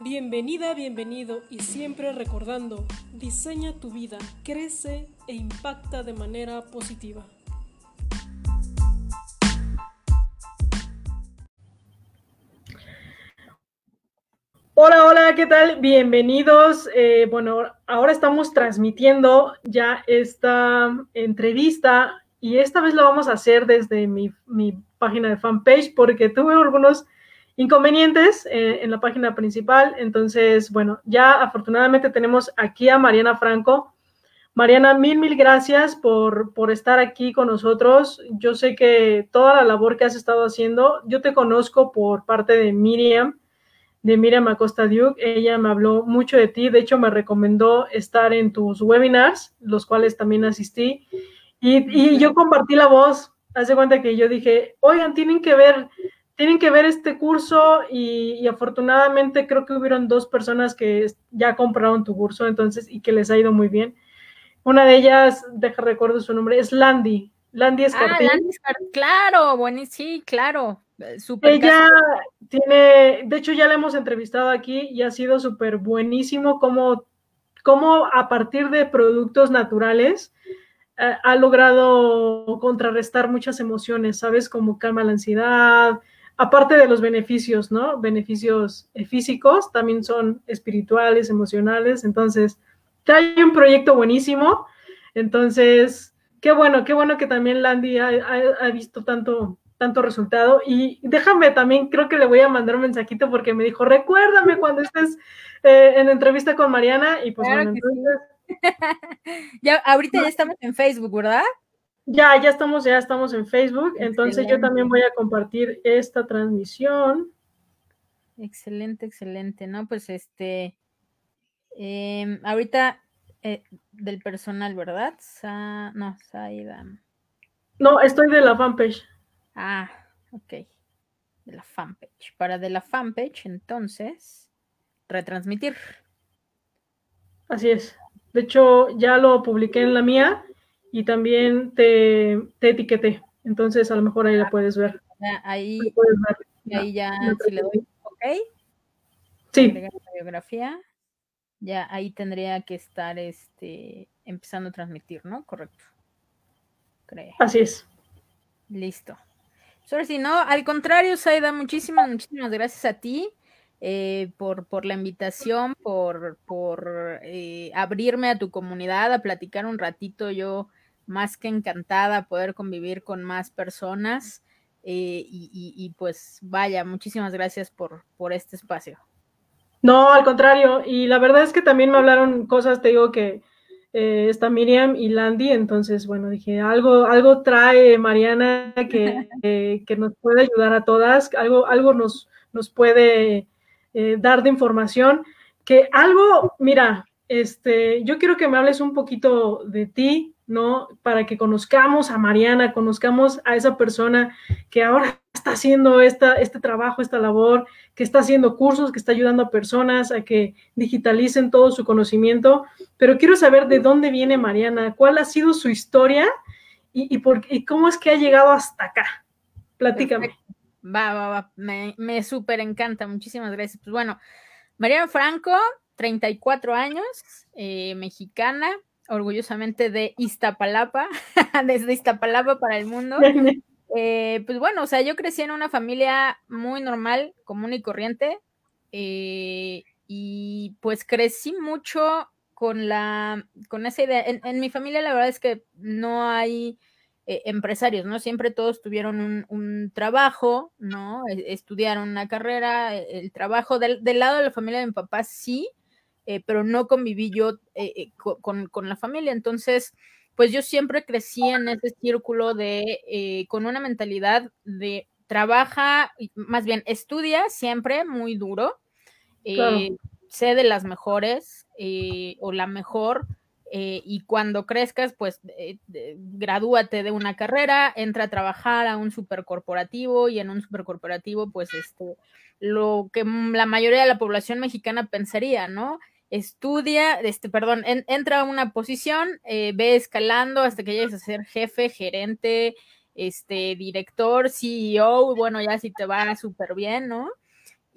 Bienvenida, bienvenido y siempre recordando, diseña tu vida, crece e impacta de manera positiva. Hola, hola, ¿qué tal? Bienvenidos. Eh, bueno, ahora estamos transmitiendo ya esta entrevista y esta vez lo vamos a hacer desde mi, mi página de fanpage porque tuve algunos inconvenientes eh, en la página principal. Entonces, bueno, ya afortunadamente tenemos aquí a Mariana Franco. Mariana, mil, mil gracias por, por estar aquí con nosotros. Yo sé que toda la labor que has estado haciendo, yo te conozco por parte de Miriam, de Miriam Acosta Duke. Ella me habló mucho de ti. De hecho, me recomendó estar en tus webinars, los cuales también asistí. Y, y yo compartí la voz. Hace cuenta que yo dije, oigan, tienen que ver tienen que ver este curso y, afortunadamente creo que hubieron dos personas que ya compraron tu curso entonces y que les ha ido muy bien. Una de ellas, deja recuerdo su nombre, es Landy. Landy Escartín. Ah, Landy claro, bueno, sí, claro. Super Ella tiene, de hecho ya la hemos entrevistado aquí y ha sido súper buenísimo cómo, cómo a partir de productos naturales eh, ha logrado contrarrestar muchas emociones, ¿sabes? Como calma la ansiedad, aparte de los beneficios, ¿no? Beneficios eh, físicos, también son espirituales, emocionales. Entonces, trae un proyecto buenísimo. Entonces, qué bueno, qué bueno que también Landy ha, visto tanto, tanto resultado. Y déjame también, creo que le voy a mandar un mensajito porque me dijo, recuérdame cuando estés eh, en entrevista con Mariana. Y pues bueno, entonces... ya, ahorita ya estamos en Facebook, ¿verdad? Ya, ya estamos, ya estamos en Facebook, entonces yo también voy a compartir esta transmisión. Excelente, excelente, ¿no? Pues este, em, ahorita eh, del personal, ¿verdad? no, Saida. No, estoy de la fanpage. Ah, ok. De la fanpage. Para de la fanpage, entonces, retransmitir. Así es. De hecho, ya lo publiqué en la mía y también te, te, etiqueté. Entonces, a lo mejor ahí la puedes ver. ahí, ahí ya, si le doy OK. Sí. La biografía, ya ahí tendría que estar este, empezando a transmitir, ¿no? Correcto. Creo. Así es. Listo. Solo si no, al contrario, Saida, muchísimas, muchísimas gracias a ti. Eh, por, por, la invitación, por, por eh, abrirme a tu comunidad, a platicar un ratito. Yo más que encantada poder convivir con más personas. Eh, y, pues vaya, muchísimas gracias por, por este espacio. No, al contrario, y la verdad es que también me hablaron cosas, te digo que eh, está Miriam y Landy, entonces bueno, dije, algo, algo trae Mariana que, que nos puede ayudar a todas, algo, algo nos, nos puede eh, dar de información, que algo, mira, este, yo quiero que me hables un poquito de ti, ¿no? Para que conozcamos a Mariana, conozcamos a esa persona que ahora está haciendo esta, este trabajo, esta labor, que está haciendo cursos, que está ayudando a personas a que digitalicen todo su conocimiento. Pero quiero saber de dónde viene Mariana, cuál ha sido su historia y, por, y cómo es que ha llegado hasta acá. Platícame. Va, va, va. Me, me súper encanta. Muchísimas gracias. Pues bueno, Mariana Franco, 34 años, eh, mexicana, orgullosamente de Iztapalapa, desde Iztapalapa para el mundo. Eh, pues bueno, o sea, yo crecí en una familia muy normal, común y corriente, eh, y pues crecí mucho con la, con esa idea. En, mi familia la verdad es que no hay empresarios, ¿no? Siempre todos tuvieron un, trabajo, ¿no? E, estudiaron una carrera, e, el, trabajo del, del, lado de la familia de mi papá sí, eh, pero no conviví yo eh, eh, con, la familia. Entonces, pues yo siempre crecí en ese círculo de, con una mentalidad de trabaja, más bien estudia siempre muy duro, sé de las mejores o la mejor. y cuando crezcas, pues gradúate de una carrera, entra a trabajar a un supercorporativo y en un supercorporativo, pues este, lo que la mayoría de la población mexicana pensaría, ¿no? Estudia, este, perdón, entra a una posición, eh, ve escalando hasta que llegues a ser jefe, gerente, este, director, CEO, bueno, ya si te va súper bien, ¿no?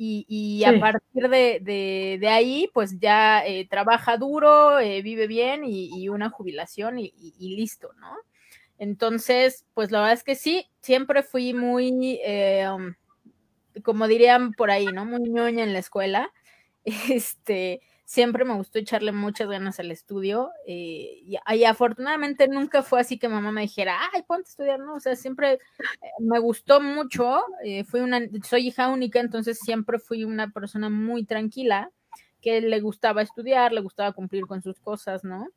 y, a partir de, ahí, pues ya eh, trabaja duro, eh, vive bien y, una jubilación y, listo, ¿no? Entonces, pues la verdad es que sí, siempre fui muy, um, como dirían por ahí, ¿no? Muy ñoña en la escuela. Este, siempre me gustó echarle muchas ganas al estudio eh, y, afortunadamente nunca fue así que mamá me dijera, ay, ponte a estudiar, ¿no? O sea, siempre eh, me gustó mucho, eh, fui una, soy hija única, entonces siempre fui una persona muy tranquila, que le gustaba estudiar, le gustaba cumplir con sus cosas, ¿no?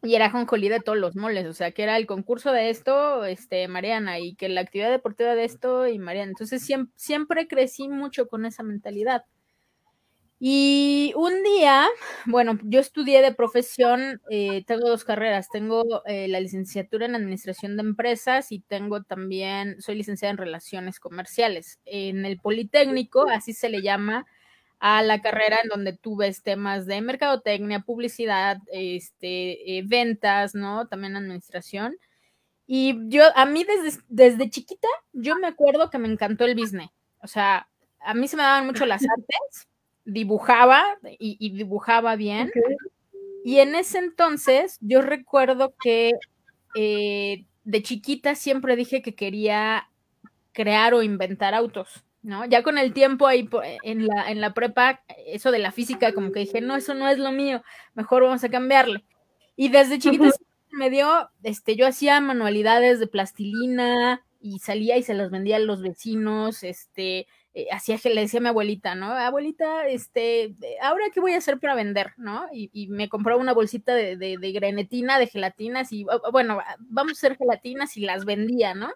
Y era jonjolí de todos los moles, o sea, que era el concurso de esto, este, Mariana, y que la actividad deportiva de esto y Mariana. Entonces siempre, siempre crecí mucho con esa mentalidad. Y un día, bueno, yo estudié de profesión, eh, tengo dos carreras, tengo eh, la licenciatura en Administración de Empresas y tengo también, soy licenciada en Relaciones Comerciales. En el Politécnico, así se le llama a la carrera en donde tú ves temas de mercadotecnia, publicidad, este, eh, ventas, ¿no? También administración. Y yo, a mí desde, desde chiquita, yo me acuerdo que me encantó el business. O sea, a mí se me daban mucho las artes dibujaba y, dibujaba bien. Y en ese entonces yo recuerdo que eh, de chiquita siempre dije que quería crear o inventar autos, ¿no? Ya con el tiempo ahí en la, en la prepa, eso de la física, como que dije, no, eso no es lo mío, mejor vamos a cambiarle. Y desde chiquita me dio, este, yo hacía manualidades de plastilina y salía y se las vendía a los vecinos, este, eh, hacía que le decía a mi abuelita, ¿no? Abuelita, este, ahora qué voy a hacer para vender, ¿no? Y, me compró una bolsita de, de, de, grenetina, de gelatinas, y bueno, vamos a hacer gelatinas y las vendía, ¿no?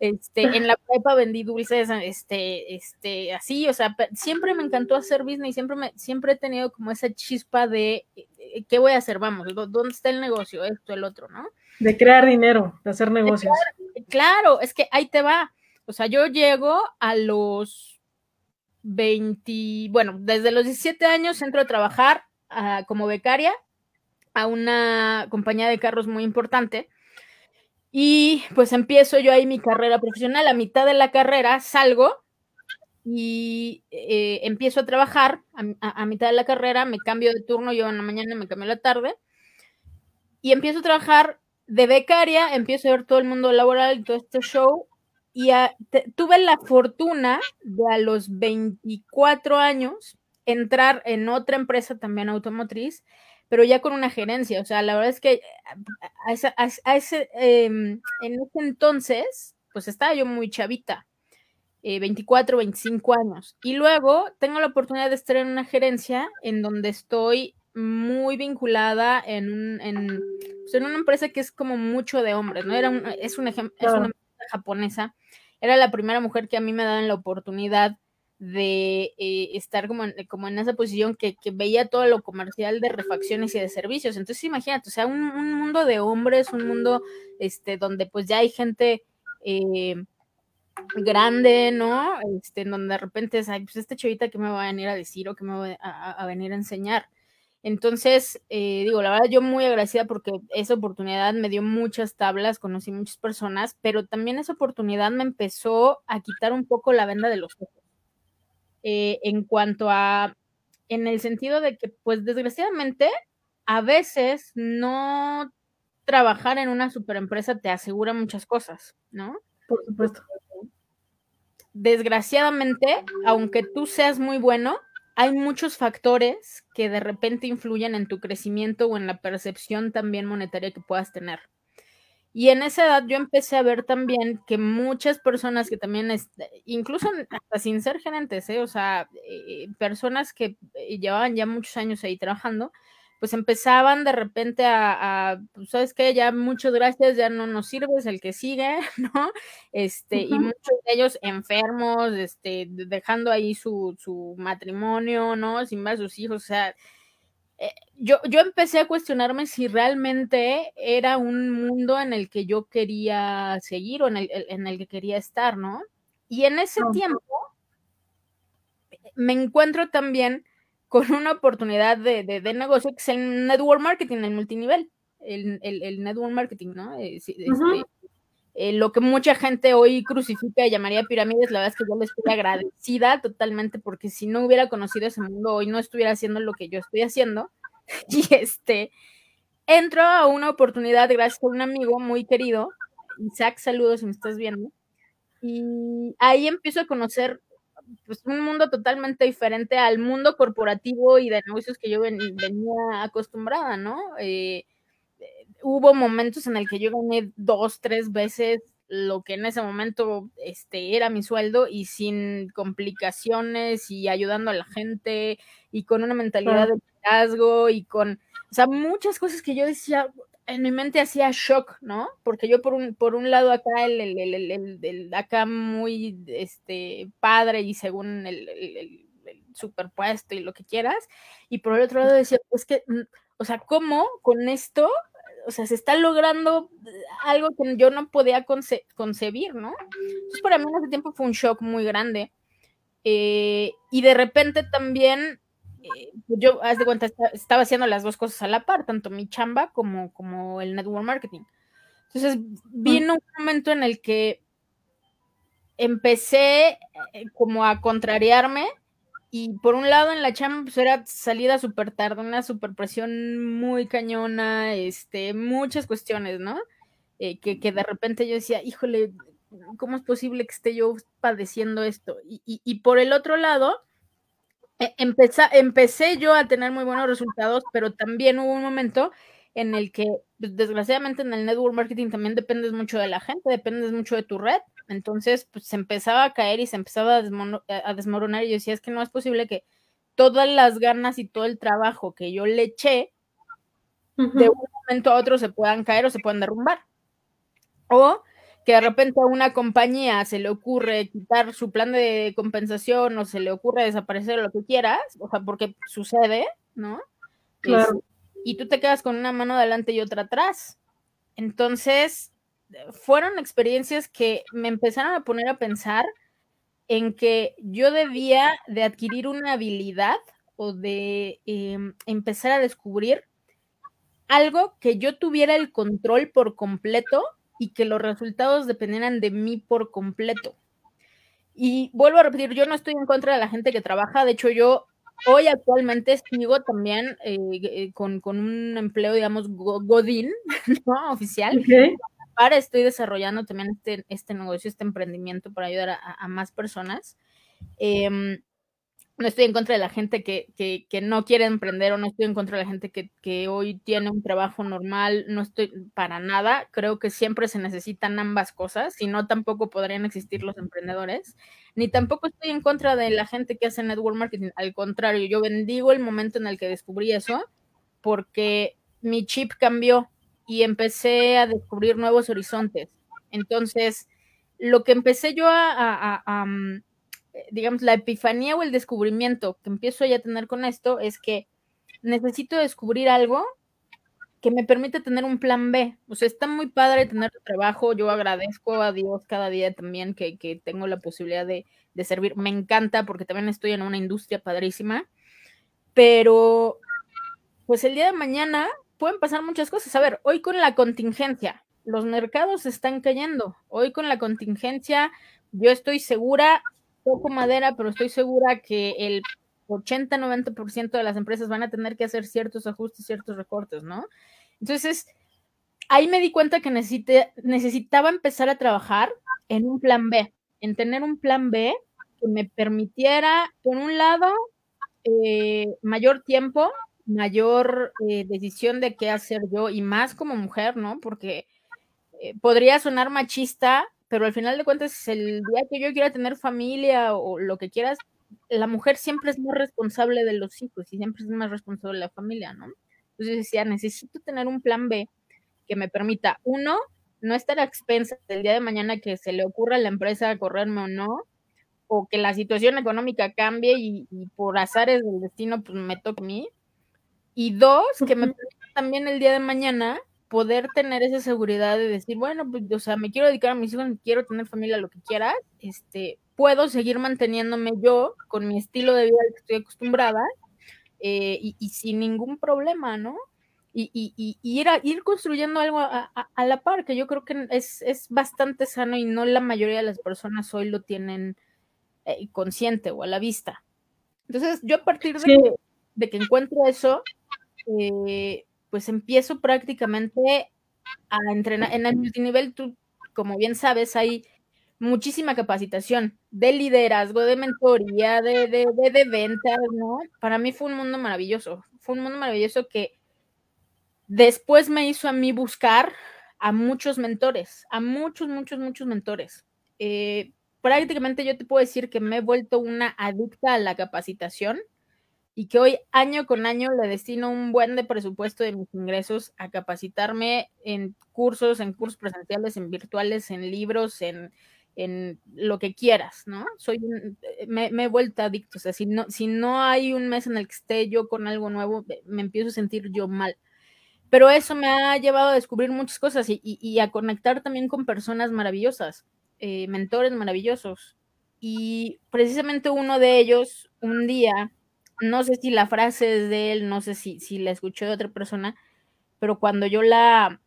Este, en la prepa vendí dulces, este, este, así, o sea, siempre me encantó hacer business, siempre me, siempre he tenido como esa chispa de eh, qué voy a hacer, vamos, ¿dónde está el negocio? Esto, el otro, ¿no? De crear dinero, de hacer negocios. claro, es que ahí te va. O sea, yo llego a los 20, bueno, desde los 17 años entro a trabajar ah, como becaria a una compañía de carros muy importante. Y pues empiezo yo ahí mi carrera profesional. A mitad de la carrera salgo y eh, empiezo a trabajar. A, mitad de la carrera me cambio de turno, yo en la mañana me cambio en la tarde. Y empiezo a trabajar de becaria, empiezo a ver todo el mundo laboral y todo este show y tuve la fortuna de a los 24 años entrar en otra empresa también automotriz, pero ya con una gerencia. O sea, la verdad es que a, ese, em, en ese entonces, pues estaba yo muy chavita, 24, eh, 25 años. Y luego tengo la oportunidad de estar en una gerencia en donde estoy muy vinculada en, un, en, pues, una empresa que es como mucho de hombres, ¿no? Era es, un ejemplo, es una japonesa era la primera mujer que a mí me daban la oportunidad de eh, estar como en, como en esa posición que, veía todo lo comercial de refacciones y de servicios. Entonces, imagínate, o sea, un, mundo de hombres, un mundo este, donde pues ya hay gente eh, grande, ¿no? Este, en donde de repente es, pues este chavita que me va a venir a decir o que me va a venir a enseñar. Entonces, eh, digo, la verdad yo muy agradecida porque esa oportunidad me dio muchas tablas, conocí muchas personas, pero también esa oportunidad me empezó a quitar un poco la venda de los ojos. Eh, en cuanto a, en el sentido de que, pues desgraciadamente, a veces no trabajar en una superempresa te asegura muchas cosas, ¿no? Por supuesto. Desgraciadamente, aunque tú seas muy bueno, hay muchos factores que de repente influyen en tu crecimiento o en la percepción también monetaria que puedas tener. Y en esa edad yo empecé a ver también que muchas personas que también, incluso hasta sin ser gerentes, ¿eh? o sea, eh, personas que eh, llevaban ya muchos años ahí trabajando, pues empezaban de repente a, pues, sabes qué, ya muchas gracias, ya no nos sirves el que sigue, ¿no? Este, y muchos de ellos enfermos, este, dejando ahí su, su matrimonio, ¿no? Sin a sus hijos, o sea, eh, yo, yo empecé a cuestionarme si realmente era un mundo en el que yo quería seguir o en el, en el que quería estar, ¿no? Y en ese tiempo me encuentro también con una oportunidad de, de, negocio que es el network marketing, el multinivel, el, el, network marketing, ¿no? Eh, este, eh, lo que mucha gente hoy crucifica y llamaría pirámides, la verdad es que yo les estoy agradecida totalmente porque si no hubiera conocido ese mundo hoy no estuviera haciendo lo que yo estoy haciendo. Y este, entro a una oportunidad gracias a un amigo muy querido, Isaac, saludos si me estás viendo, y ahí empiezo a conocer pues, un mundo totalmente diferente al mundo corporativo y de negocios que yo venía acostumbrada, ¿no? Eh, hubo momentos en el que yo gané dos, tres veces lo que en ese momento este, era mi sueldo y sin complicaciones y ayudando a la gente y con una mentalidad de liderazgo y con, o sea, muchas cosas que yo decía, en mi mente hacía shock, ¿no? Porque yo por un, por un lado acá, el, el, el, el acá muy este, padre y según el, superpuesto y lo que quieras, y por el otro lado decía, pues que, mm, o sea, ¿cómo con esto o sea, se está logrando algo que yo no podía concebir, ¿no? Entonces, para mí en ese tiempo fue un shock muy grande. Eh, y de repente también, eh, yo, haz de cuenta, estaba haciendo las dos cosas a la par, tanto mi chamba como, como el network marketing. Entonces, vino un momento en el que empecé eh, como a contrariarme y por un lado en la chamba pues era salida súper tarde, una super presión muy cañona, este, muchas cuestiones, ¿no? Eh, que, de repente yo decía, híjole, ¿cómo es posible que esté yo padeciendo esto? Y, por el otro lado, e, empecé yo a tener muy buenos resultados, pero también hubo un momento en el que, pues, desgraciadamente en el network marketing también dependes mucho de la gente, dependes mucho de tu red, entonces, pues se empezaba a caer y se empezaba a, desmoronar y yo decía, es que no es posible que todas las ganas y todo el trabajo que yo le eché, de un momento a otro se puedan caer o se puedan derrumbar. O que de repente a una compañía se le ocurre quitar su plan de compensación o se le ocurre desaparecer lo que quieras, o sea, porque sucede, ¿no? Claro. y tú te quedas con una mano adelante y otra atrás. Entonces, fueron experiencias que me empezaron a poner a pensar en que yo debía de adquirir una habilidad o de em, empezar a descubrir algo que yo tuviera el control por completo y que los resultados dependieran de mí por completo. Y vuelvo a repetir, yo no estoy en contra de la gente que trabaja, de hecho yo hoy actualmente sigo también eh, eh, con, un empleo, digamos, godín, ¿no? Oficial, para estoy desarrollando también este, este negocio, este emprendimiento para ayudar a, más personas. Em, no estoy en contra de la gente que, que, no quiere emprender o no estoy en contra de la gente que, que, hoy tiene un trabajo normal, no estoy para nada. Creo que siempre se necesitan ambas cosas, si no tampoco podrían existir los emprendedores. Ni tampoco estoy en contra de la gente que hace network marketing, al contrario, yo bendigo el momento en el que descubrí eso porque mi chip cambió y empecé a descubrir nuevos horizontes. Entonces, lo que empecé yo a, digamos, la epifanía o el descubrimiento que empiezo ya a tener con esto es que necesito descubrir algo que me permite tener un plan B. O sea, está muy padre tener trabajo. Yo agradezco a Dios cada día también que, tengo la posibilidad de, de, servir. Me encanta porque también estoy en una industria padrísima. Pero, pues el día de mañana pueden pasar muchas cosas. A ver, hoy con la contingencia, los mercados están cayendo. Hoy con la contingencia, yo estoy segura, poco madera, pero estoy segura que el 80-90% de las empresas van a tener que hacer ciertos ajustes, ciertos recortes, ¿no? Entonces, ahí me di cuenta que necesitaba empezar a trabajar en un plan B, en tener un plan B que me permitiera, por un lado, eh, mayor tiempo mayor eh, decisión de qué hacer yo y más como mujer, ¿no? Porque eh, podría sonar machista, pero al final de cuentas, el día que yo quiera tener familia o lo que quieras, la mujer siempre es más responsable de los hijos y siempre es más responsable de la familia, ¿no? Entonces decía, necesito tener un plan B que me permita, uno, no estar a expensas del día de mañana que se le ocurra a la empresa correrme o no, o que la situación económica cambie y, y por azares del destino, pues me toque a mí, y dos, que me permita también el día de mañana poder tener esa seguridad de decir, bueno, pues, o sea, me quiero dedicar a mis hijos, quiero tener familia, lo que quieras, este, puedo seguir manteniéndome yo con mi estilo de vida al que estoy acostumbrada eh, y, sin ningún problema, ¿no? y, ir, a, ir construyendo algo a, la par, que yo creo que es, es, bastante sano y no la mayoría de las personas hoy lo tienen eh, consciente o a la vista. Entonces, yo a partir de, de que encuentro eso, eh, pues empiezo prácticamente a entrenar. En el multinivel, tú, como bien sabes, hay muchísima capacitación de liderazgo, de mentoría, de, de, de, ventas, ¿no? Para mí fue un mundo maravilloso. Fue un mundo maravilloso que Después me hizo a mí buscar a muchos mentores, a muchos, muchos, muchos mentores. Eh, prácticamente yo te puedo decir que me he vuelto una adicta a la capacitación y que hoy año con año le destino un buen de presupuesto de mis ingresos a capacitarme en cursos, en cursos presenciales, en virtuales, en libros, en, en lo que quieras, ¿no? Soy me, me, he vuelto adicto, o sea, si no, si no hay un mes en el que esté yo con algo nuevo, me empiezo a sentir yo mal pero eso me ha llevado a descubrir muchas cosas y, a conectar también con personas maravillosas, eh, mentores maravillosos. Y precisamente uno de ellos, un día, no sé si la frase es de él, no sé si, si la escuché de otra persona, pero cuando yo la,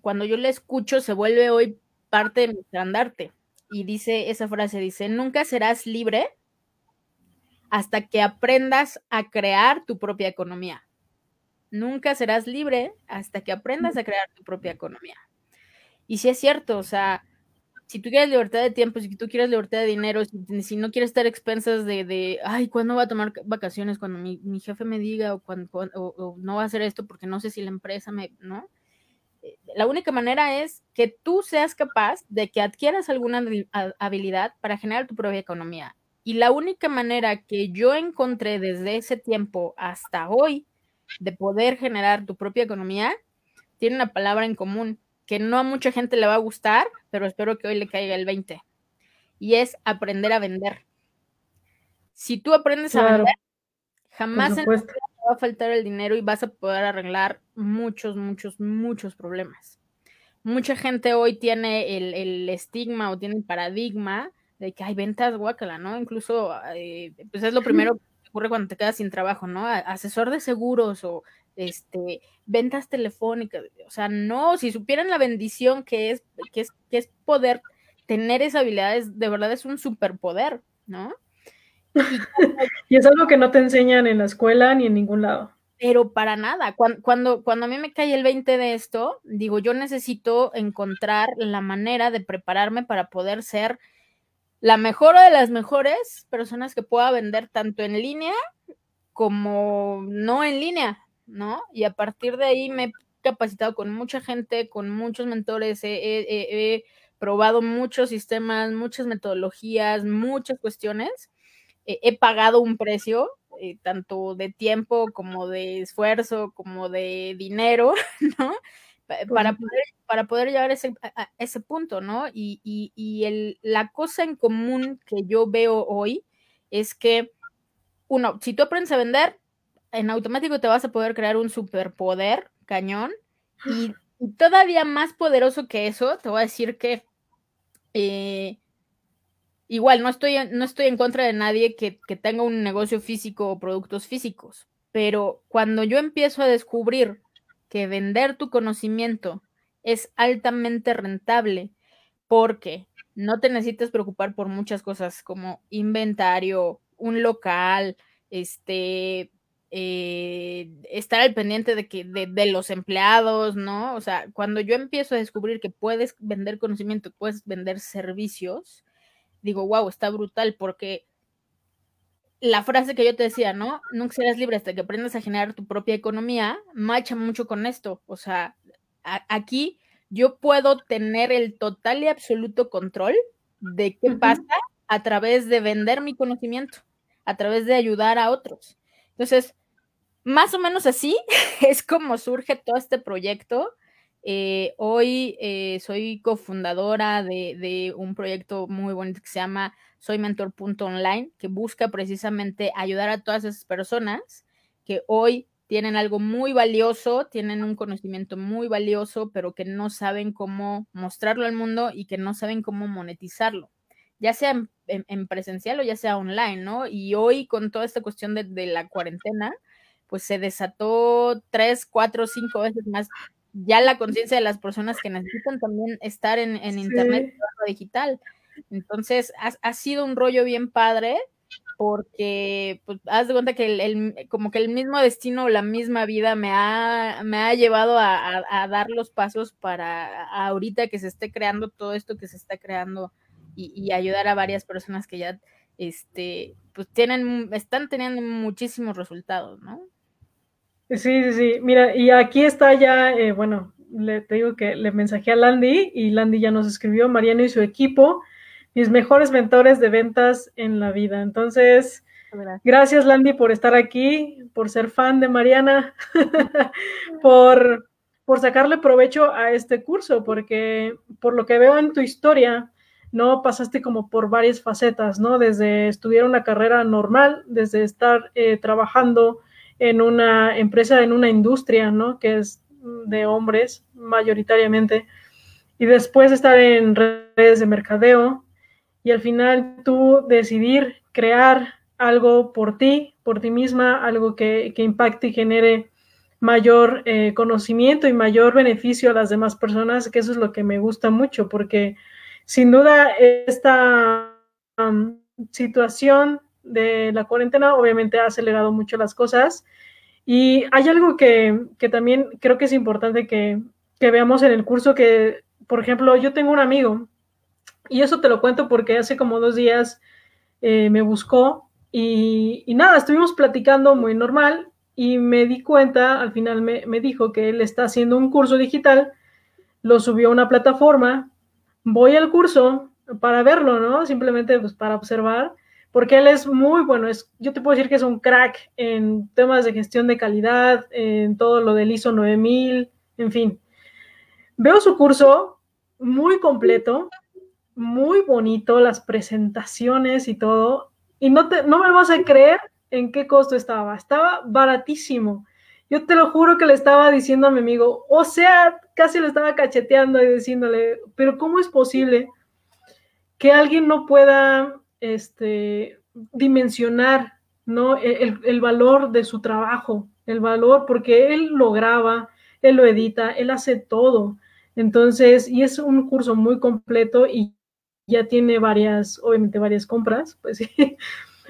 cuando yo la escucho, se vuelve hoy parte de mi estandarte. Y dice esa frase, dice, nunca serás libre hasta que aprendas a crear tu propia economía nunca serás libre hasta que aprendas a crear tu propia economía. Y si es cierto, o sea, si tú quieres libertad de tiempo, si tú quieres libertad de dinero, si, no quieres estar expensas de, de, ay, ¿cuándo voy a tomar vacaciones? Cuando mi, jefe me diga o, cuando, o, no va a hacer esto porque no sé si la empresa me, ¿no? Eh, la única manera es que tú seas capaz de que adquieras alguna habilidad para generar tu propia economía. Y la única manera que yo encontré desde ese tiempo hasta hoy de poder generar tu propia economía, tiene una palabra en común que no a mucha gente le va a gustar, pero espero que hoy le caiga el 20. Y es aprender a vender. Si tú aprendes a vender, jamás en te va a faltar el dinero y vas a poder arreglar muchos, muchos, muchos problemas. Mucha gente hoy tiene el, estigma o tiene el paradigma de que hay ventas guacala, ¿no? Incluso, eh, pues es lo primero ocurre cuando te quedas sin trabajo, ¿no? Asesor de seguros o este ventas telefónicas, o sea, no, si supieran la bendición que es, que es, que es poder tener esa habilidad, de verdad es un superpoder, ¿no? Y, es algo que no te enseñan en la escuela ni en ningún lado. Pero para nada, cuando, cuando, cuando a mí me cae el 20 de esto, digo, yo necesito encontrar la manera de prepararme para poder ser la mejor de las mejores personas que pueda vender tanto en línea como no en línea, ¿no? Y a partir de ahí me he capacitado con mucha gente, con muchos mentores, he, probado muchos sistemas, muchas metodologías, muchas cuestiones. he pagado un precio, eh, tanto de tiempo como de esfuerzo, como de dinero, ¿no? para poder, para poder llegar a ese, ese punto, ¿no? Y, y, el, la cosa en común que yo veo hoy es que, uno, si tú aprendes a vender, en automático te vas a poder crear un superpoder cañón y, todavía más poderoso que eso, te voy a decir que eh, igual no estoy, no estoy en contra de nadie que, que tenga un negocio físico o productos físicos, pero cuando yo empiezo a descubrir que vender tu conocimiento es altamente rentable porque no te necesitas preocupar por muchas cosas como inventario, un local, este, eh, estar al pendiente de, que, de, los empleados, ¿no? O sea, cuando yo empiezo a descubrir que puedes vender conocimiento, puedes vender servicios, digo, wow, está brutal porque la frase que yo te decía, ¿no? Nunca serás libre hasta que aprendas a generar tu propia economía, marcha mucho con esto. O sea, aquí yo puedo tener el total y absoluto control de qué pasa a través de vender mi conocimiento, a través de ayudar a otros. Entonces, más o menos así es como surge todo este proyecto. Eh, hoy eh, soy cofundadora de, de, un proyecto muy bonito que se llama soy mentor.online, que busca precisamente ayudar a todas esas personas que hoy tienen algo muy valioso, tienen un conocimiento muy valioso, pero que no saben cómo mostrarlo al mundo y que no saben cómo monetizarlo, ya sea en, presencial o ya sea online, ¿no? Y hoy con toda esta cuestión de, la cuarentena, pues se desató tres, cuatro, cinco veces más ya la conciencia de las personas que necesitan también estar en, internet digital. Entonces, ha, sido un rollo bien padre porque pues, haz de cuenta que el, como que el mismo destino o la misma vida me ha, me ha llevado a, dar los pasos para ahorita que se esté creando todo esto que se está creando y, y ayudar a varias personas que ya este pues tienen están teniendo muchísimos resultados, ¿no? Sí, sí, sí. Mira, y aquí está ya, eh, bueno, le te digo que le mensajé a Landy y Landy ya nos escribió, Mariano y su equipo, mis mejores mentores de ventas en la vida. Entonces, gracias, Landy por estar aquí, por ser fan de Mariana, por, por sacarle provecho a este curso, porque por lo que veo en tu historia, no pasaste como por varias facetas, ¿no? Desde estudiar una carrera normal, desde estar eh, trabajando en una empresa, en una industria, ¿no? Que es de hombres mayoritariamente. Y después estar en redes de mercadeo y al final tú decidir crear algo por ti, por ti misma, algo que, impacte y genere mayor eh, conocimiento y mayor beneficio a las demás personas, que eso es lo que me gusta mucho, porque sin duda esta situación de la cuarentena obviamente ha acelerado mucho las cosas. Y hay algo que, también creo que es importante que, veamos en el curso, que, por ejemplo, yo tengo un amigo, y eso te lo cuento porque hace como dos días eh, me buscó y, nada, estuvimos platicando muy normal y me di cuenta, al final me, me dijo que él está haciendo un curso digital, lo subió a una plataforma, voy al curso para verlo, ¿no? Simplemente pues para observar porque él es muy bueno, es, yo te puedo decir que es un crack en temas de gestión de calidad, en todo lo del ISO 9000, en fin. Veo su curso muy completo, muy bonito, las presentaciones y todo, y no, te, no me vas a creer en qué costo estaba, estaba baratísimo. Yo te lo juro que le estaba diciendo a mi amigo, o sea, casi lo estaba cacheteando y diciéndole, pero ¿cómo es posible que alguien no pueda este, dimensionar ¿no? E, el, valor de su trabajo, el valor, porque él lo graba, él lo edita, él hace todo. Entonces, y es un curso muy completo y ya tiene varias, obviamente varias compras, pues sí.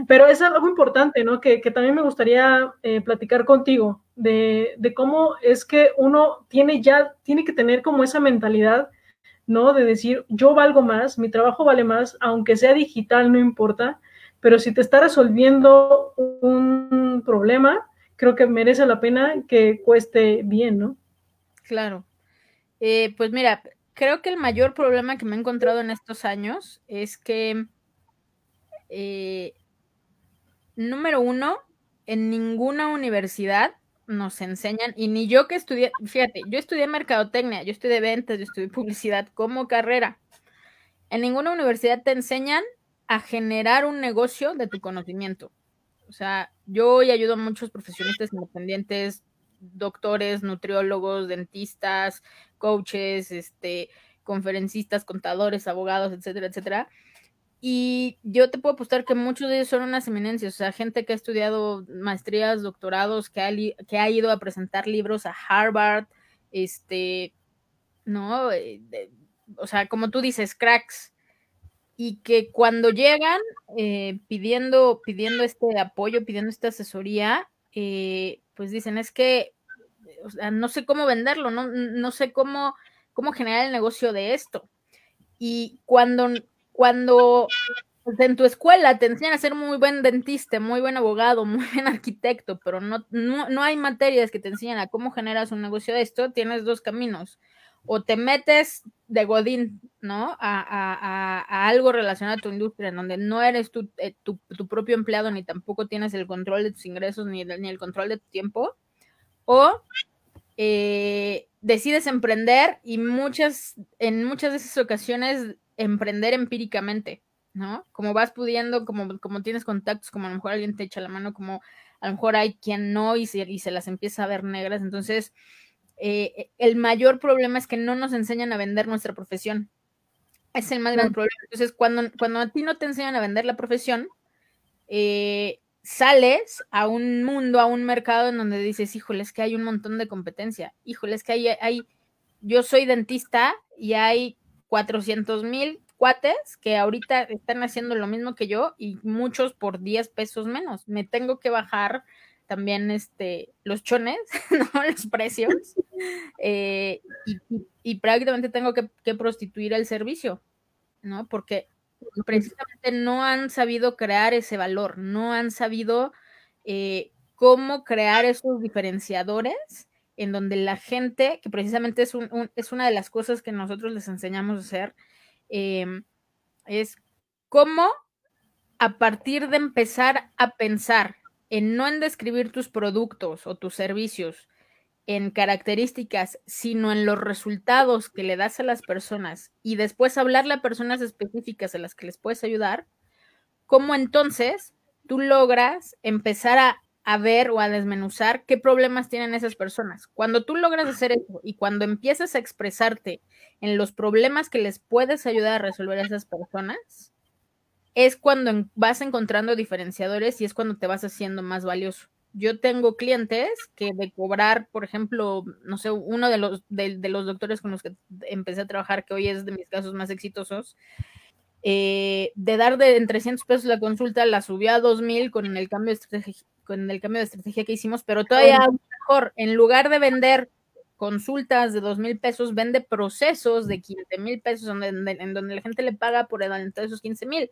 Pero es algo importante, ¿no? Que, también me gustaría eh, platicar contigo de, de, cómo es que uno tiene ya, tiene que tener como esa mentalidad ¿no? De decir, yo valgo más, mi trabajo vale más, aunque sea digital, no importa, pero si te está resolviendo un problema, creo que merece la pena que cueste bien, ¿no? Claro. Eh, pues mira, creo que el mayor problema que me he encontrado en estos años es que, eh, número uno, en ninguna universidad nos enseñan, y ni yo que estudié, fíjate, yo estudié mercadotecnia, yo estudié ventas, yo estudié publicidad como carrera. En ninguna universidad te enseñan a generar un negocio de tu conocimiento. O sea, yo hoy ayudo a muchos profesionistas independientes, doctores, nutriólogos, dentistas, coaches, este, conferencistas, contadores, abogados, etcétera, etcétera, y yo te puedo apostar que muchos de ellos son unas eminencias, o sea, gente que ha estudiado maestrías, doctorados, que ha, que ha ido a presentar libros a Harvard, este, ¿no? Eh, o sea, como tú dices, cracks. Y que cuando llegan eh, pidiendo, pidiendo este apoyo, pidiendo esta asesoría, eh, pues dicen, es que, no sé cómo venderlo, no, no sé cómo, cómo generar el negocio de esto. Y cuando cuando pues, en tu escuela te enseñan a ser muy buen dentista, muy buen abogado, muy buen arquitecto, pero no, no, hay materias que te enseñan a cómo generas un negocio de esto, tienes dos caminos. O te metes de godín, ¿no? A, algo relacionado a tu industria, en donde no eres tu, eh, tu, propio empleado, ni tampoco tienes el control de tus ingresos, ni, ni el control de tu tiempo. O eh, decides emprender y muchas, en muchas de esas ocasiones emprender empíricamente, ¿no? Como vas pudiendo, como, como tienes contactos, como a lo mejor alguien te echa la mano, como a lo mejor hay quien no y se, y se las empieza a ver negras. Entonces, eh, el mayor problema es que no nos enseñan a vender nuestra profesión. Es el más gran problema. Entonces, cuando, cuando a ti no te enseñan a vender la profesión, eh, sales a un mundo, a un mercado en donde dices, híjole, es que hay un montón de competencia, híjole, es que hay, hay yo soy dentista y hay 400 mil cuates que ahorita están haciendo lo mismo que yo y muchos por 10 pesos menos. Me tengo que bajar también este, los chones, ¿no? los precios, eh, y, prácticamente tengo que, prostituir el servicio, ¿no? Porque precisamente no han sabido crear ese valor, no han sabido eh, cómo crear esos diferenciadores en donde la gente, que precisamente es, una de las cosas que nosotros les enseñamos a hacer, em, es cómo a partir de empezar a pensar en no en describir tus productos o tus servicios en características, sino en los resultados que le das a las personas y después hablarle a personas específicas a las que les puedes ayudar, ¿cómo entonces tú logras empezar a, a ver o a desmenuzar qué problemas tienen esas personas? Cuando tú logras hacer eso y cuando empiezas a expresarte en los problemas que les puedes ayudar a resolver a esas personas, es cuando vas encontrando diferenciadores y es cuando te vas haciendo más valioso. Yo tengo clientes que de cobrar, por ejemplo, no sé, uno de los, de, los doctores con los que empecé a trabajar, que hoy es de mis casos más exitosos, eh, de dar de en 300 pesos la consulta, la subió a 2000 con el cambio con el cambio de estrategia que hicimos, pero todavía mejor, en lugar de vender consultas de dos mil pesos, vende procesos de 15 mil pesos en, en, donde la gente le paga por adelantar esos 15 mil.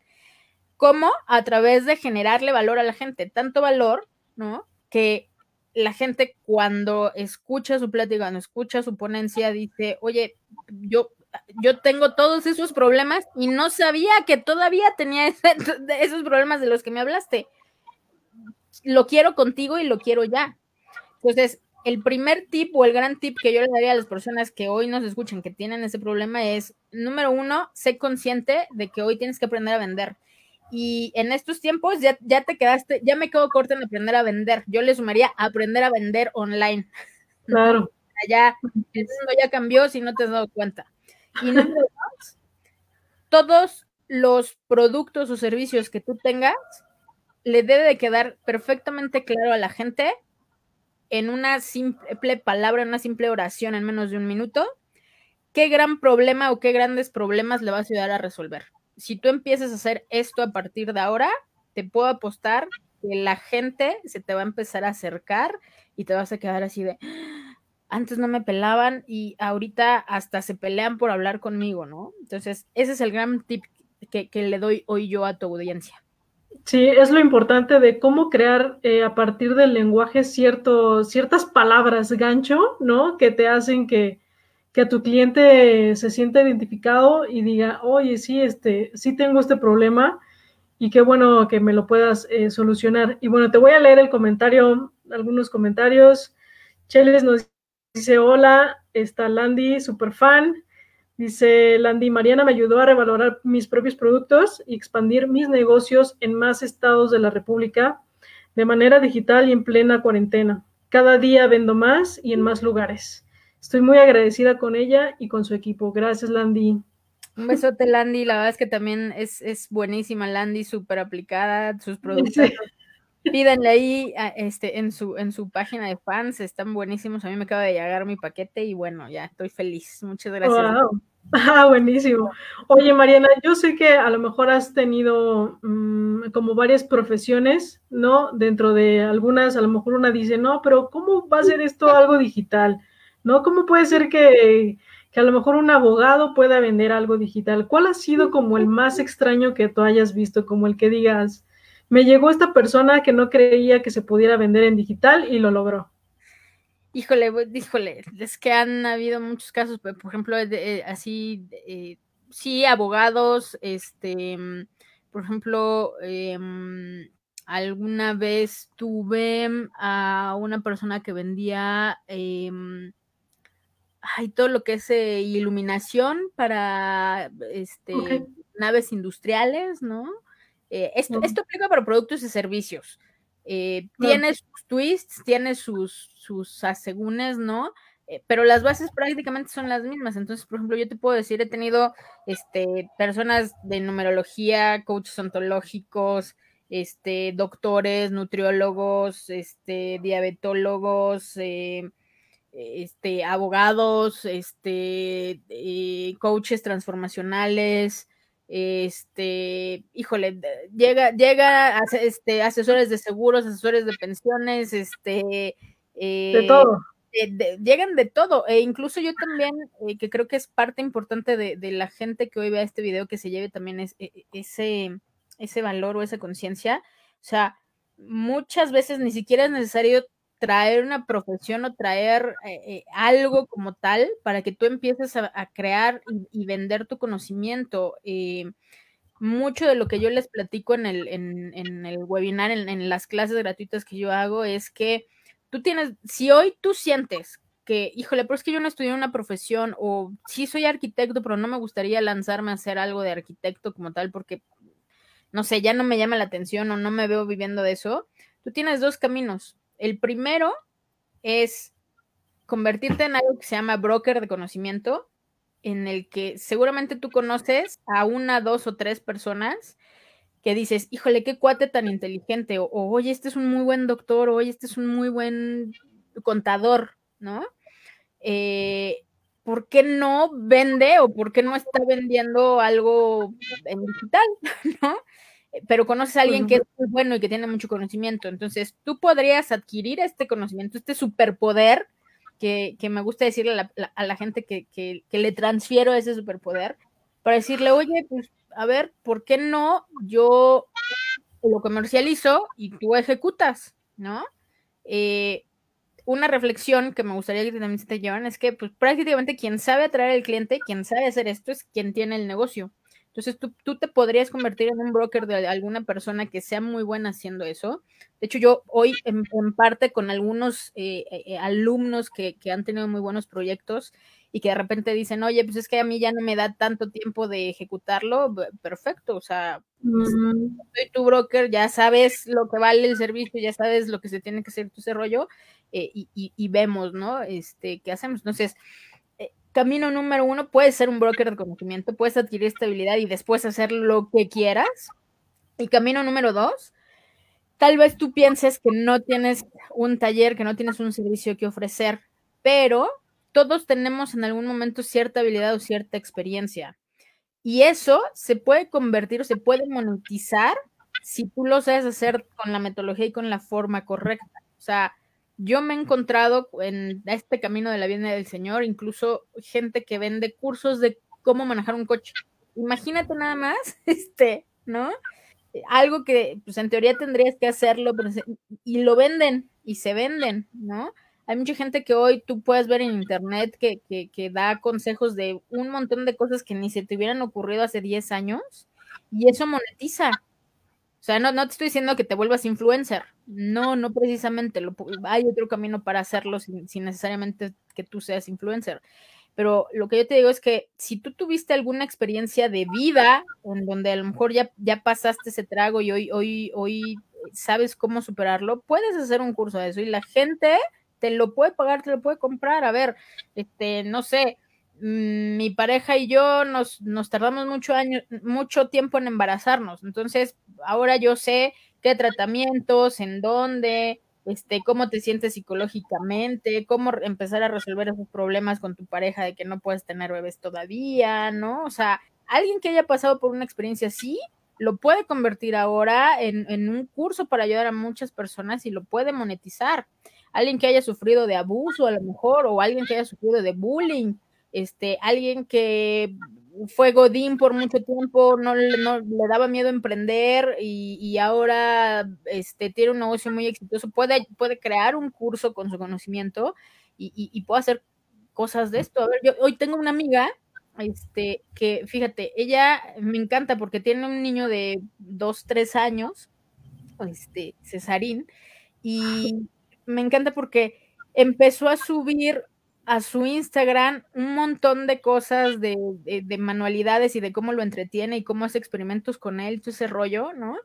¿Cómo? A través de generarle valor a la gente, tanto valor, ¿no? Que la gente cuando escucha su plática, cuando escucha su ponencia, dice, oye, yo, yo tengo todos esos problemas y no sabía que todavía tenía esos problemas de los que me hablaste. Lo quiero contigo y lo quiero ya. Entonces, el primer tip o el gran tip que yo le daría a las personas que hoy nos escuchan que tienen ese problema es, número uno, sé consciente de que hoy tienes que aprender a vender y en estos tiempos ya, ya te quedaste, ya me quedo corto en aprender a vender. Yo le sumaría aprender a vender online. Claro. Ya, el mundo ya cambió si no te has dado cuenta. Y número dos, todos los productos o servicios que tú tengas, le debe de quedar perfectamente claro a la gente en una simple palabra, en una simple oración en menos de un minuto, qué gran problema o qué grandes problemas le vas a ayudar a resolver si tú empiezas a hacer esto a partir de ahora, te puedo apostar que la gente se te va a empezar a acercar y te vas a quedar así de, antes no me pelaban y ahorita hasta se pelean por hablar conmigo, ¿no? Entonces, ese es el gran tip que, le doy hoy yo a tu audiencia. Sí, es lo importante de cómo crear eh, a partir del lenguaje cierto, ciertas palabras gancho, ¿no? Que te hacen que, que tu cliente se sienta identificado y diga, oye, sí, este, sí tengo este problema y qué bueno que me lo puedas eh, solucionar. Y bueno, te voy a leer el comentario, algunos comentarios. Cheles nos dice, hola, está Landy, super fan. Dice Landy, Mariana me ayudó a revalorar mis propios productos y expandir mis negocios en más estados de la República de manera digital y en plena cuarentena. Cada día vendo más y en más lugares. Estoy muy agradecida con ella y con su equipo. Gracias, Landy. Un besote, Landy. La verdad es que también es, es buenísima, Landy, súper aplicada. Sus productos. Pídanle ahí este, en, su, en su página de fans, están buenísimos. A mí me acaba de llegar mi paquete y bueno, ya estoy feliz. Muchas gracias. Ah, buenísimo. Oye, Mariana, yo sé que a lo mejor has tenido mm, como varias profesiones, ¿no? Dentro de algunas, a lo mejor una dice, no, pero ¿cómo va a ser esto algo digital? ¿no? ¿Cómo puede ser que, a lo mejor un abogado pueda vender algo digital? ¿Cuál ha sido como el más extraño que tú hayas visto? Como el que digas, me llegó esta persona que no creía que se pudiera vender en digital y lo logró. Híjole, híjole, es que han habido muchos casos, por ejemplo, eh, así, eh, sí, abogados, este, por ejemplo, em, alguna vez tuve a una persona que vendía em, hay todo lo que es eh, iluminación para este, naves industriales, ¿no? Eh, esto, esto, aplica para productos y servicios. Eh, tiene sus twists, tiene sus, sus asegúnes, ¿no? pero las bases prácticamente son las mismas. Entonces, por ejemplo, yo te puedo decir, he tenido este, personas de numerología, coaches ontológicos, este, doctores, nutriólogos, este, diabetólogos, eh, este, abogados, este, eh, coaches transformacionales, este, híjole, llega, llega, este, asesores de seguros, asesores de pensiones, este, de eh, todo. llegan de todo, e incluso yo también, eh, que creo que es parte importante de, de, la gente que hoy vea este video, que se lleve también e, e, ese, ese valor o esa conciencia, o sea, muchas veces ni siquiera es necesario traer una profesión o traer eh, algo como tal para que tú empieces a, crear y, vender tu conocimiento. Eh, mucho de lo que yo les platico en el, en, el webinar, en, las clases gratuitas que yo hago, es que tú tienes, si hoy tú sientes que, híjole, pero es que yo no estudié una profesión o sí soy arquitecto, pero no me gustaría lanzarme a hacer algo de arquitecto como tal porque, no sé, ya no me llama la atención o no me veo viviendo de eso, tú tienes dos caminos el primero es convertirte en algo que se llama broker de conocimiento, en el que seguramente tú conoces a una, dos o tres personas que dices, híjole, qué cuate tan inteligente, o, oye, este es un muy buen doctor, o oye, este es un muy buen contador, ¿no? Eh, ¿Por qué no vende o por qué no está vendiendo algo en digital, ¿no? Pero conoces a alguien que es muy bueno y que tiene mucho conocimiento. Entonces, tú podrías adquirir este conocimiento, este superpoder, que, que me gusta decirle a la, a la gente que, que, que, le transfiero ese superpoder, para decirle, oye, pues, a ver, ¿por qué no yo lo comercializo y tú ejecutas, ¿no? Eh, una reflexión que me gustaría que también se te llevan es que, pues, prácticamente quien sabe atraer al cliente, quien sabe hacer esto, es quien tiene el negocio. Entonces tú, tú, te podrías convertir en un broker de alguna persona que sea muy buena haciendo eso. De hecho, yo hoy en, parte con algunos eh, eh, alumnos que, que, han tenido muy buenos proyectos y que de repente dicen, oye, pues es que a mí ya no me da tanto tiempo de ejecutarlo, perfecto, o sea, soy tu broker, ya sabes lo que vale el servicio, ya sabes lo que se tiene que hacer tu ese rollo eh, y, y, y, vemos, ¿no? Este, ¿qué hacemos? Entonces, camino número uno, puedes ser un broker de conocimiento, puedes adquirir estabilidad y después hacer lo que quieras. Y camino número dos, tal vez tú pienses que no tienes un taller, que no tienes un servicio que ofrecer, pero todos tenemos en algún momento cierta habilidad o cierta experiencia. Y eso se puede convertir o se puede monetizar si tú lo sabes hacer con la metodología y con la forma correcta. O sea, yo me he encontrado en este camino de la vida del Señor, incluso gente que vende cursos de cómo manejar un coche. Imagínate nada más, este, ¿no? Algo que, pues en teoría tendrías que hacerlo, y lo venden, y se venden, ¿no? Hay mucha gente que hoy tú puedes ver en internet que, que, que da consejos de un montón de cosas que ni se te hubieran ocurrido hace 10 años, y eso monetiza, o sea, no, no te estoy diciendo que te vuelvas influencer. No, no precisamente. Lo, hay otro camino para hacerlo sin, necesariamente que tú seas influencer. Pero lo que yo te digo es que si tú tuviste alguna experiencia de vida en donde a lo mejor ya, ya pasaste ese trago y hoy, hoy, hoy sabes cómo superarlo, puedes hacer un curso de eso y la gente te lo puede pagar, te lo puede comprar. A ver, este, no sé, mi pareja y yo nos, nos tardamos mucho, año, mucho tiempo en embarazarnos. Entonces, ahora yo sé qué tratamientos, en dónde, este, cómo te sientes psicológicamente, cómo empezar a resolver esos problemas con tu pareja de que no puedes tener bebés todavía, ¿no? O sea, alguien que haya pasado por una experiencia así, lo puede convertir ahora en, en un curso para ayudar a muchas personas y lo puede monetizar. Alguien que haya sufrido de abuso a lo mejor, o alguien que haya sufrido de bullying, este, alguien que fue Godín por mucho tiempo, no, le daba miedo emprender y, ahora este, tiene un negocio muy exitoso, puede, puede crear un curso con su conocimiento y, y, y puede hacer cosas de esto. A ver, yo hoy tengo una amiga este, que, fíjate, ella me encanta porque tiene un niño de dos, tres años, este, Cesarín, y me encanta porque empezó a subir a su Instagram un montón de cosas de, de, manualidades y de cómo lo entretiene y cómo hace experimentos con él, todo ese rollo, ¿no?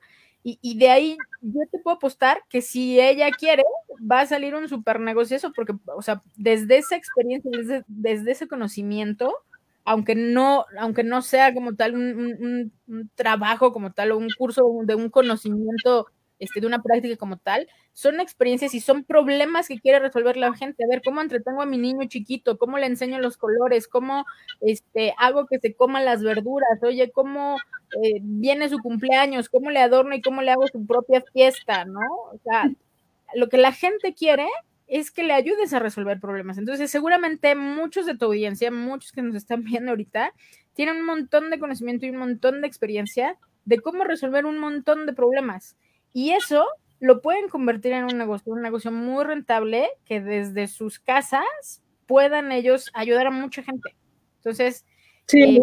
Y, y, de ahí yo te puedo apostar que si ella quiere, va a salir un super negocio eso, porque, o sea, desde esa experiencia, desde, desde ese conocimiento, aunque no, aunque no sea como tal un, trabajo como tal o un curso de un conocimiento, este, de una práctica como tal, son experiencias y son problemas que quiere resolver la gente. A ver, ¿cómo entretengo a mi niño chiquito? ¿Cómo le enseño los colores? ¿Cómo este, hago que se coma las verduras? Oye, ¿cómo eh, viene su cumpleaños? ¿Cómo le adorno y cómo le hago su propia fiesta? ¿No? O sea, lo que la gente quiere es que le ayudes a resolver problemas. Entonces, seguramente muchos de tu audiencia, muchos que nos están viendo ahorita, tienen un montón de conocimiento y un montón de experiencia de cómo resolver un montón de problemas. Y eso lo pueden convertir en un negocio, un negocio muy rentable que desde sus casas puedan ellos ayudar a mucha gente. Entonces, eh,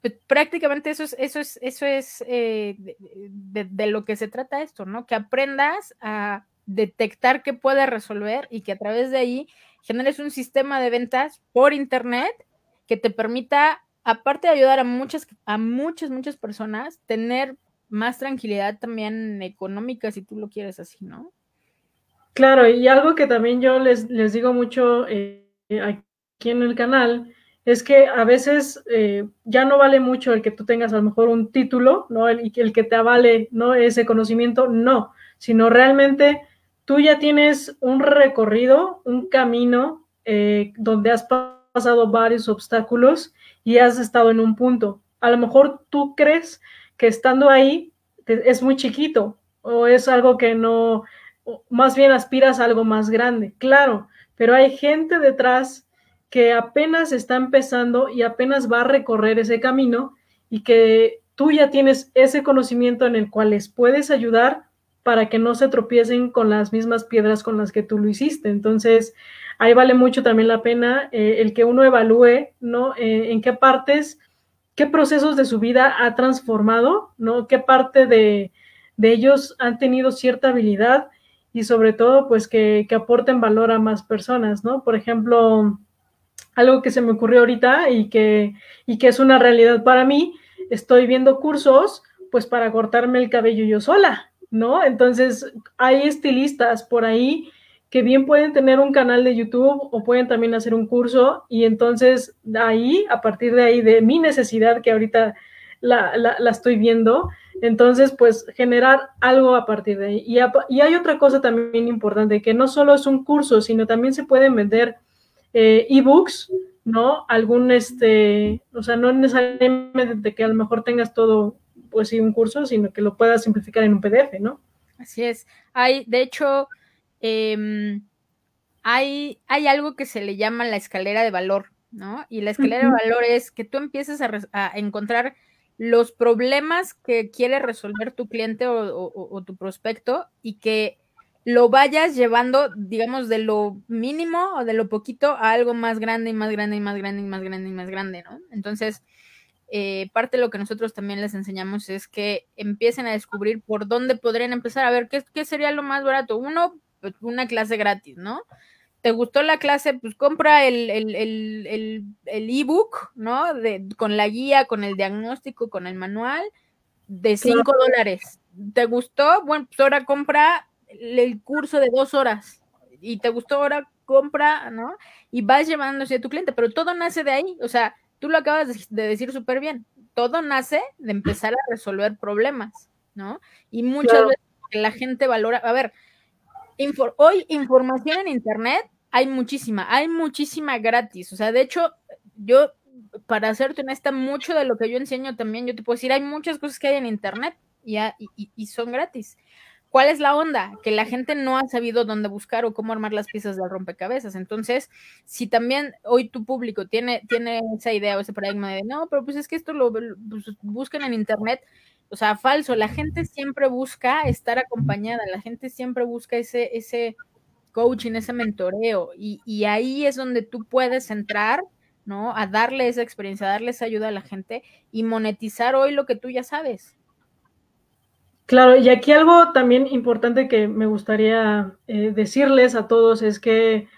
pues, prácticamente eso es, eso es, eso es eh, de, lo que se trata esto, ¿no? Que aprendas a detectar qué puede resolver y que a través de ahí generes un sistema de ventas por internet que te permita, aparte de ayudar a muchas, a muchas, muchas personas, tener más tranquilidad también económica, si tú lo quieres así, ¿no? Claro, y algo que también yo les, les digo mucho eh, aquí en el canal es que a veces eh, ya no vale mucho el que tú tengas a lo mejor un título, ¿no? El, que te avale, ¿no? Ese conocimiento, no, sino realmente tú ya tienes un recorrido, un camino eh, donde has pasado varios obstáculos y has estado en un punto. A lo mejor tú crees que estando ahí es muy chiquito o es algo que no, más bien aspiras a algo más grande, claro, pero hay gente detrás que apenas está empezando y apenas va a recorrer ese camino y que tú ya tienes ese conocimiento en el cual les puedes ayudar para que no se tropiecen con las mismas piedras con las que tú lo hiciste. Entonces, ahí vale mucho también la pena eh, el que uno evalúe, ¿no? Eh, en qué partes, qué procesos de su vida ha transformado, ¿no? Qué parte de, ellos han tenido cierta habilidad y sobre todo, pues, que, que, aporten valor a más personas, ¿no? Por ejemplo, algo que se me ocurrió ahorita y que, y que es una realidad para mí, estoy viendo cursos, pues, para cortarme el cabello yo sola, ¿no? Entonces, hay estilistas por ahí que bien pueden tener un canal de YouTube o pueden también hacer un curso y entonces ahí, a partir de ahí, de mi necesidad que ahorita la, la, estoy viendo, entonces pues generar algo a partir de ahí. Y, y, hay otra cosa también importante, que no solo es un curso, sino también se pueden vender eh, ebooks, ¿no? Algún, este, o sea, no necesariamente que a lo mejor tengas todo pues sí un curso, sino que lo puedas simplificar en un PDF, ¿no? Así es. Hay, de hecho, em, hay, hay algo que se le llama la escalera de valor, ¿no? Y la escalera de valor es que tú empieces a, encontrar los problemas que quiere resolver tu cliente o, tu prospecto y que lo vayas llevando, digamos, de lo mínimo o de lo poquito a algo más grande y más grande y más grande y más grande y más grande, ¿no? Entonces, eh, parte de lo que nosotros también les enseñamos es que empiecen a descubrir por dónde podrían empezar a ver qué, qué sería lo más barato. Uno, una clase gratis, ¿no? ¿Te gustó la clase? Pues compra el, el, el, el ebook, ¿no? De, con la guía, con el diagnóstico, con el manual, de 5 dólares. ¿Te gustó? Bueno, pues ahora compra el curso de dos horas. Y te gustó, ahora compra, ¿no? Y vas llevándose a tu cliente, pero todo nace de ahí. O sea, tú lo acabas de decir súper bien, todo nace de empezar a resolver problemas, ¿no? Y muchas veces la gente valora, a ver, hoy información en Internet hay muchísima, hay muchísima gratis, o sea, de hecho, yo, para serte honesta, mucho de lo que yo enseño también, yo te puedo decir, hay muchas cosas que hay en Internet y, y son gratis. ¿Cuál es la onda? Que la gente no ha sabido dónde buscar o cómo armar las piezas del rompecabezas. Entonces, si también hoy tu público tiene, tiene esa idea o ese paradigma de no, pero pues es que esto lo pues, buscan en internet, o sea, falso. La gente siempre busca estar acompañada, la gente siempre busca ese, ese coaching, ese mentoreo, y, y ahí es donde tú puedes entrar, ¿no? A darle esa experiencia, a darle esa ayuda a la gente y monetizar hoy lo que tú ya sabes. Claro, y aquí algo también importante que me gustaría eh, decirles a todos es que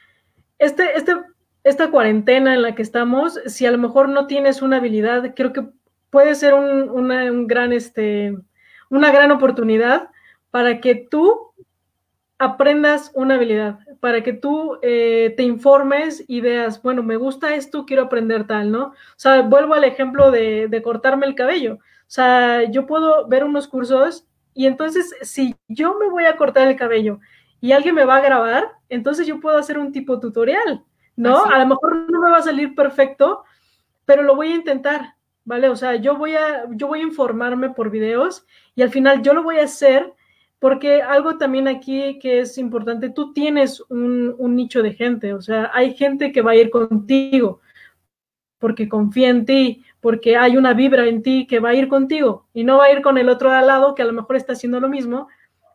este, este, esta cuarentena en la que estamos, si a lo mejor no tienes una habilidad, creo que puede ser un, gran, este, una gran oportunidad para que tú aprendas una habilidad, para que tú eh, te informes y veas, bueno, me gusta esto, quiero aprender tal, ¿no? O sea, vuelvo al ejemplo de, de cortarme el cabello. O sea, yo puedo ver unos cursos y entonces si yo me voy a cortar el cabello y alguien me va a grabar, entonces yo puedo hacer un tipo tutorial, ¿no? A lo mejor no me va a salir perfecto, pero lo voy a intentar, ¿vale? O sea, yo voy a, yo voy a informarme por videos y al final yo lo voy a hacer porque algo también aquí que es importante, tú tienes un, nicho de gente, o sea, hay gente que va a ir contigo porque confía en ti, porque hay una vibra en ti que va a ir contigo y no va a ir con el otro de al lado que a lo mejor está haciendo lo mismo,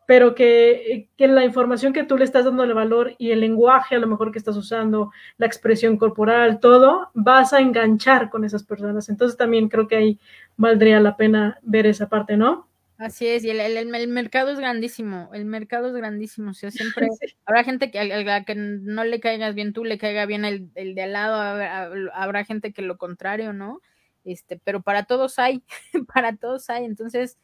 pero que, que, la información que tú le estás dando el valor y el lenguaje a lo mejor que estás usando, la expresión corporal, todo, vas a enganchar con esas personas. Entonces también creo que ahí valdría la pena ver esa parte, ¿no? Así es, y el, el, mercado es grandísimo, el mercado es grandísimo, o sea, siempre habrá gente que a, que no le caigas bien tú, le caiga bien el, el de al lado, habrá, gente que lo contrario, ¿no? Este, pero para todos hay, para todos hay, entonces,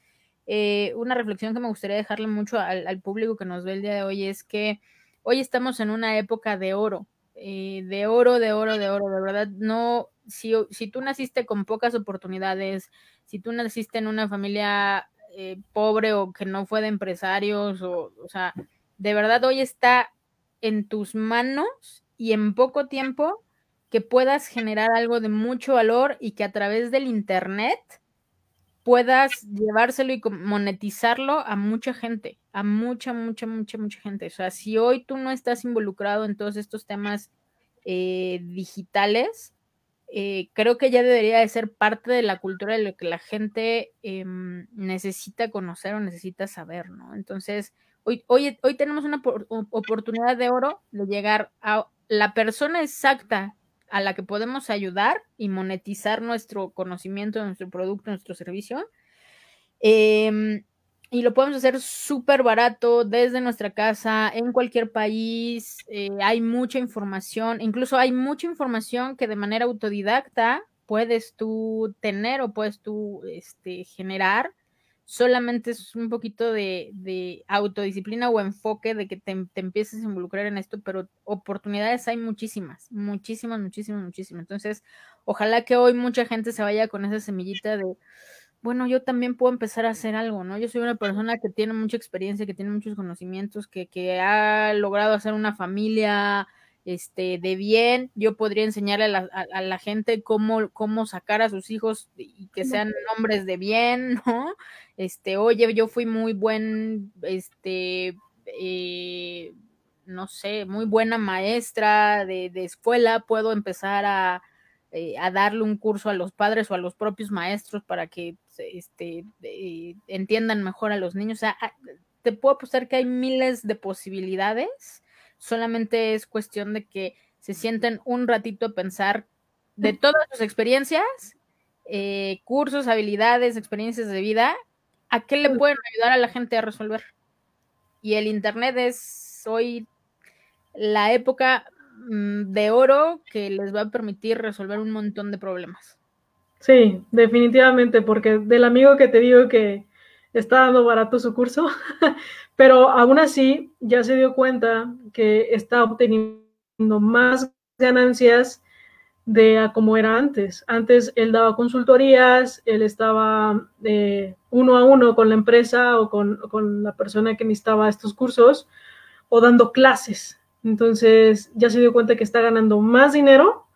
eh, una reflexión que me gustaría dejarle mucho al, público que nos ve el día de hoy es que hoy estamos en una época de oro, eh, de oro, de oro, de oro, de verdad, no, si, si tú naciste con pocas oportunidades, si tú naciste en una familia eh, pobre o que no fue de empresarios, o, o sea, de verdad hoy está en tus manos y en poco tiempo que puedas generar algo de mucho valor y que a través del Internet puedas llevárselo y monetizarlo a mucha gente, a mucha, mucha, mucha, mucha gente. O sea, si hoy tú no estás involucrado en todos estos temas eh, digitales, eh, creo que ya debería de ser parte de la cultura de lo que la gente em, necesita conocer o necesita saber, ¿no? Entonces, hoy, hoy, hoy tenemos una oportunidad de oro de llegar a la persona exacta a la que podemos ayudar y monetizar nuestro conocimiento, nuestro producto, nuestro servicio. Eh, y lo podemos hacer súper barato desde nuestra casa, en cualquier país. Eh, hay mucha información, incluso hay mucha información que de manera autodidacta puedes tú tener o puedes tú este, generar. Solamente es un poquito de, autodisciplina o enfoque de que te, te, empieces a involucrar en esto, pero oportunidades hay muchísimas, muchísimas, muchísimas, muchísimas. Entonces, ojalá que hoy mucha gente se vaya con esa semillita de bueno, yo también puedo empezar a hacer algo, ¿no? Yo soy una persona que tiene mucha experiencia, que tiene muchos conocimientos, que, que ha logrado hacer una familia este, de bien. Yo podría enseñarle a la, a, la, gente cómo, cómo sacar a sus hijos y que sean hombres de bien, ¿no? Este, oye, yo fui muy buen, este, eh, no sé, muy buena maestra de, de escuela, puedo empezar a, eh, a darle un curso a los padres o a los propios maestros para que este, eh, entiendan mejor a los niños. O sea, te puedo apostar que hay miles de posibilidades, solamente es cuestión de que se sienten un ratito a pensar de todas sus experiencias, eh, cursos, habilidades, experiencias de vida, a qué le pueden ayudar a la gente a resolver. Y el Internet es hoy la época mm, de oro que les va a permitir resolver un montón de problemas. Sí, definitivamente, porque del amigo que te digo que está dando barato su curso, pero aún así ya se dio cuenta que está obteniendo más ganancias de como era antes. Antes él daba consultorías, él estaba eh, uno a uno con la empresa o con, con la persona que necesitaba estos cursos o dando clases. Entonces ya se dio cuenta que está ganando más dinero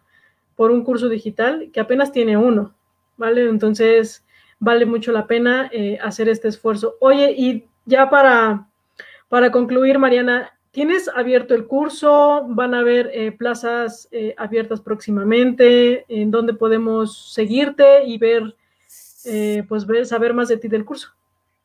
por un curso digital que apenas tiene uno. ¿vale? Entonces, vale mucho la pena eh, hacer este esfuerzo. Oye, y ya para, para concluir, Mariana, ¿tienes abierto el curso? ¿Van a haber eh, plazas eh, abiertas próximamente? ¿En dónde podemos seguirte y ver, pues ver, saber más de ti del curso?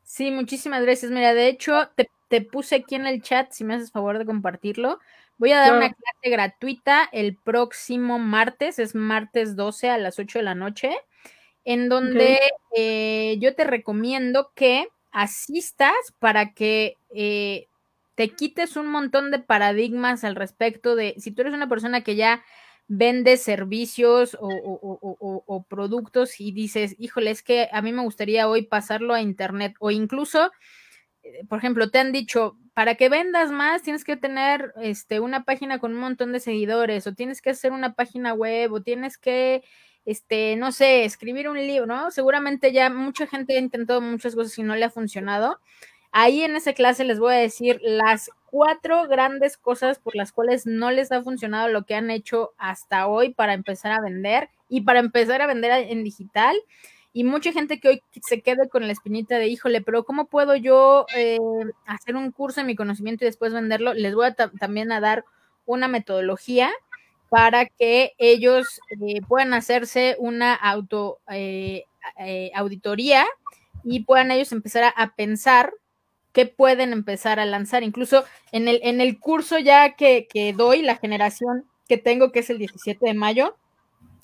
Sí, muchísimas gracias. Mira, de hecho, te, te, puse aquí en el chat, si me haces favor de compartirlo. Voy a dar una clase gratuita el próximo martes, es martes 12 a las 8 de la noche en donde eh, yo te recomiendo que asistas para que eh, te quites un montón de paradigmas al respecto de si tú eres una persona que ya vende servicios o, productos y dices, híjole, es que a mí me gustaría hoy pasarlo a internet o incluso, eh, por ejemplo, te han dicho, para que vendas más tienes que tener este, una página con un montón de seguidores o tienes que hacer una página web o tienes que, este, no sé, escribir un libro, ¿no? Seguramente ya mucha gente ha intentado muchas cosas y no le ha funcionado. Ahí en esa clase les voy a decir las cuatro grandes cosas por las cuales no les ha funcionado lo que han hecho hasta hoy para empezar a vender y para empezar a vender en digital y mucha gente que hoy se quede con la espinita de, híjole, pero ¿cómo puedo yo eh, hacer un curso en mi conocimiento y después venderlo? Les voy a también a dar una metodología para que ellos eh, puedan hacerse una auto eh, auditoría y puedan ellos empezar a, pensar qué pueden empezar a lanzar. Incluso en el, en el curso ya que, doy, la generación que tengo, que es el 17 de mayo,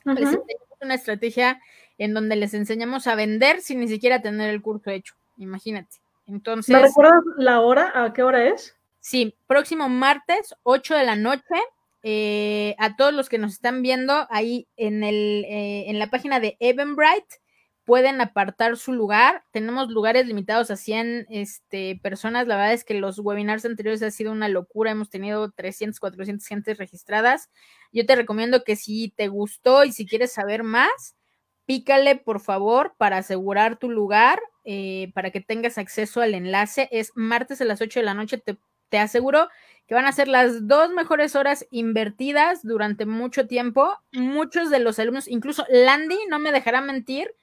les una estrategia en donde les enseñamos a vender sin ni siquiera tener el curso hecho. Imagínate. Entonces. ¿Me recuerdas la hora? ¿A qué hora es? Sí, próximo martes, 8 de la noche. Eh, a todos los que nos están viendo ahí en, el, eh, en la página de Eventbrite pueden apartar su lugar. Tenemos lugares limitados a 100 este, personas. La verdad es que los webinars anteriores ha sido una locura. Hemos tenido 300, 400 gentes registradas. Yo te recomiendo que si te gustó y si quieres saber más, pícale por favor para asegurar tu lugar, eh, para que tengas acceso al enlace. Es martes a las 8 de la noche, te, te aseguro que van a ser las dos mejores horas invertidas durante mucho tiempo. Muchos de los alumnos, incluso Landy, no me dejará mentir,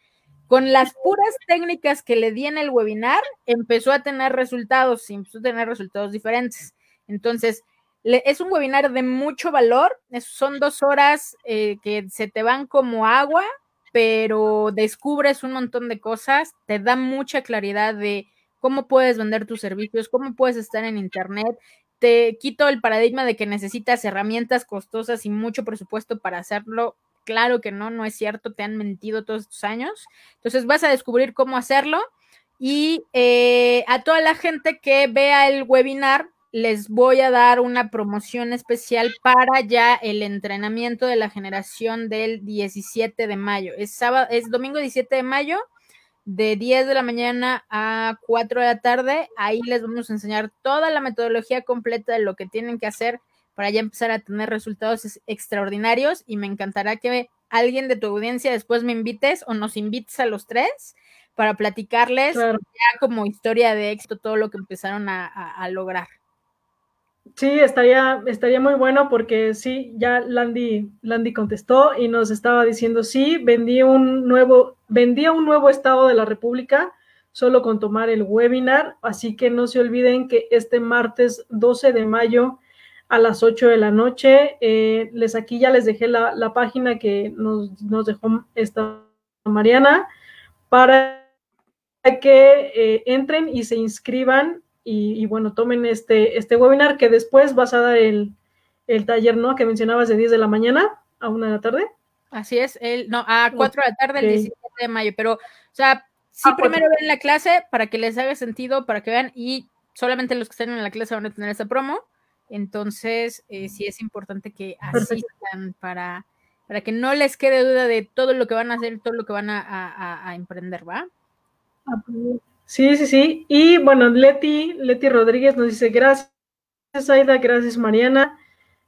con las puras técnicas que le di en el webinar, empezó a tener resultados, empezó a tener resultados diferentes. Entonces, es un webinar de mucho valor, son dos horas eh, que se te van como agua, pero descubres un montón de cosas, te da mucha claridad de cómo puedes vender tus servicios, cómo puedes estar en Internet, te quito el paradigma de que necesitas herramientas costosas y mucho presupuesto para hacerlo. Claro que no, no es cierto, te han mentido todos estos años. Entonces vas a descubrir cómo hacerlo. Y eh, a toda la gente que vea el webinar, les voy a dar una promoción especial para ya el entrenamiento de la generación del 17 de mayo. Es sábado, es domingo 17 de mayo, de 10 de la mañana a 4 de la tarde. Ahí les vamos a enseñar toda la metodología completa de lo que tienen que hacer para ya empezar a tener resultados extraordinarios. Y me encantará que alguien de tu audiencia después me invites o nos invites a los tres para platicarles ya como historia de éxito todo lo que empezaron a lograr. Sí, estaría, estaría muy bueno porque sí, ya Landy, Landy contestó y nos estaba diciendo, sí, vendí un nuevo, vendía un nuevo estado de la República solo con tomar el webinar, así que no se olviden que este martes 12 de mayo a las 8 de la noche, eh, les aquí ya les dejé la, página que nos, nos, dejó esta Mariana para que eh, entren y se inscriban y, bueno, tomen este, este webinar que después vas a dar el, taller, ¿no? Que mencionabas de 10 de la mañana a 1 de la tarde. Así es, el, no, a 4 de la tarde el 17 de mayo, pero, o sea, sí ah, primero ven la clase para que les haga sentido, para que vean, y solamente los que están en la clase van a tener esa promo, entonces eh, sí es importante que asistan para, para que no les quede duda de todo lo que van a hacer, todo lo que van a, a emprender, ¿va? Ah, pues Sí, sí, sí. Y bueno, Leti, Leti Rodríguez nos dice gracias, Aida, gracias, Mariana.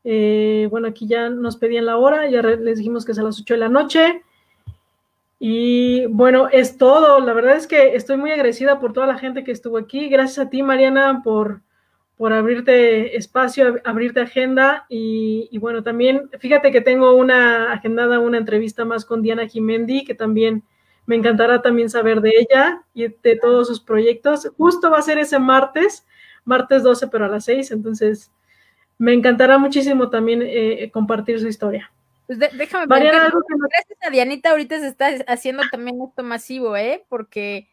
Eh, bueno, aquí ya nos pedían la hora, ya les dijimos que es a las 8 de la noche. Y bueno, es todo. La verdad es que estoy muy agradecida por toda la gente que estuvo aquí. Gracias a ti, Mariana, por, por abrirte espacio, abrirte agenda. Y, y, bueno, también fíjate que tengo una agendada, una entrevista más con Diana Jimendi, que también me encantará también saber de ella y de todos sus proyectos. Justo va a ser ese martes, martes 12, pero a las 6. Entonces, me encantará muchísimo también eh, compartir su historia. Pues déjame ver. Gracias a Dianita, ahorita se está haciendo también esto masivo, ¿eh? Porque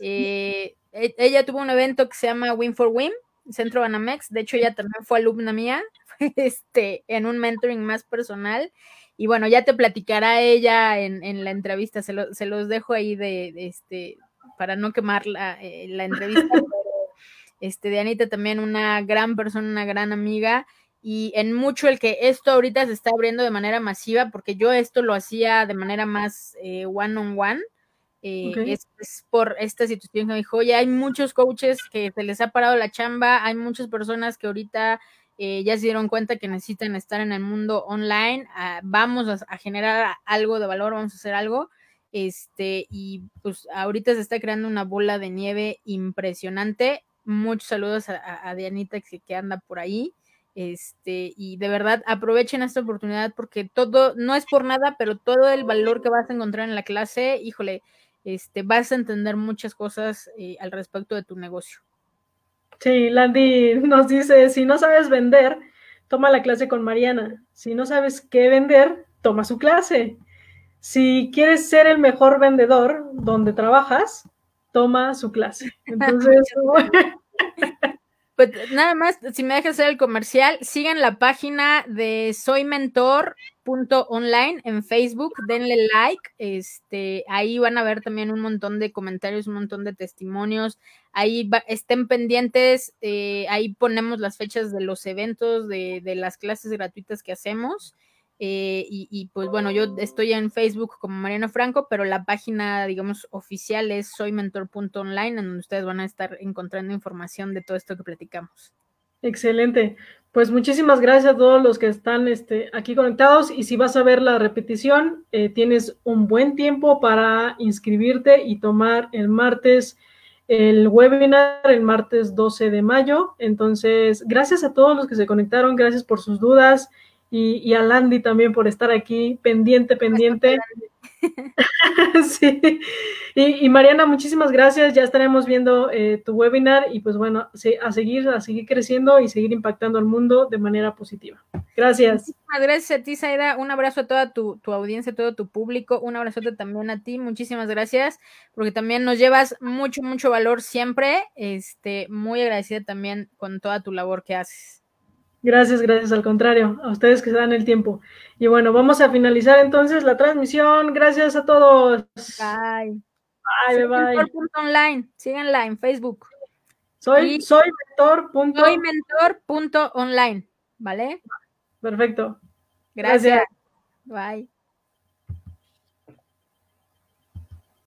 eh, e-, ella tuvo un evento que se llama Win for Win, Centro Banamex. De hecho, ella también fue alumna mía, este, en un mentoring más personal. Y bueno, ya te platicará ella en, la entrevista, se, los dejo ahí de, este, para no quemar la, eh, entrevista, pero este, de Anita también una gran persona, una gran amiga, y en mucho el que esto ahorita se está abriendo de manera masiva, porque yo esto lo hacía de manera más eh, one on one, Eh, es, por esta situación que me dijo, oye, hay muchos coaches que se les ha parado la chamba, hay muchas personas que ahorita eh, ya se dieron cuenta que necesitan estar en el mundo online, ah, vamos a, generar algo de valor, vamos a hacer algo, este, y pues ahorita se está creando una bola de nieve impresionante. Muchos saludos a, Dianita que, anda por ahí. Este, y de verdad aprovechen esta oportunidad porque todo, no es por nada, pero todo el valor que vas a encontrar en la clase, híjole, este, vas a entender muchas cosas eh, al respecto de tu negocio. Sí, Landy nos dice, si no sabes vender, toma la clase con Mariana. Si no sabes qué vender, toma su clase. Si quieres ser el mejor vendedor donde trabajas, toma su clase. Entonces, Pues nada más, si me dejas hacer el comercial, sigan la página de soymentor.online en Facebook, denle like, este, ahí van a ver también un montón de comentarios, un montón de testimonios, ahí estén pendientes, eh, ahí ponemos las fechas de los eventos, de, de las clases gratuitas que hacemos. Eh, y, pues bueno, yo estoy en Facebook como Mariano Franco, pero la página, digamos, oficial es soymentor.online, en donde ustedes van a estar encontrando información de todo esto que platicamos. Excelente. Pues muchísimas gracias a todos los que están este, aquí conectados y si vas a ver la repetición, eh, tienes un buen tiempo para inscribirte y tomar el martes el webinar, el martes 12 de mayo. Entonces, gracias a todos los que se conectaron, gracias por sus dudas y, a Landy también por estar aquí, pendiente, pendiente. sí. Y, Mariana, muchísimas gracias. Ya estaremos viendo eh, tu webinar y pues bueno, a seguir, a seguir creciendo y seguir impactando al mundo de manera positiva. Gracias. Muchísimas gracias a ti, Saida. Un abrazo a toda tu, tu audiencia, a todo tu público. Un abrazote también a ti. Muchísimas gracias porque también nos llevas mucho, mucho valor siempre. Este, muy agradecida también con toda tu labor que haces. Gracias, gracias, al contrario, a ustedes que se dan el tiempo. Y bueno, vamos a finalizar entonces la transmisión. Gracias a todos. Bye. Bye, bye. Online, síganla en Facebook. Soy, soy mentor. Soy mentor.online, ¿vale? Perfecto. Gracias. Bye.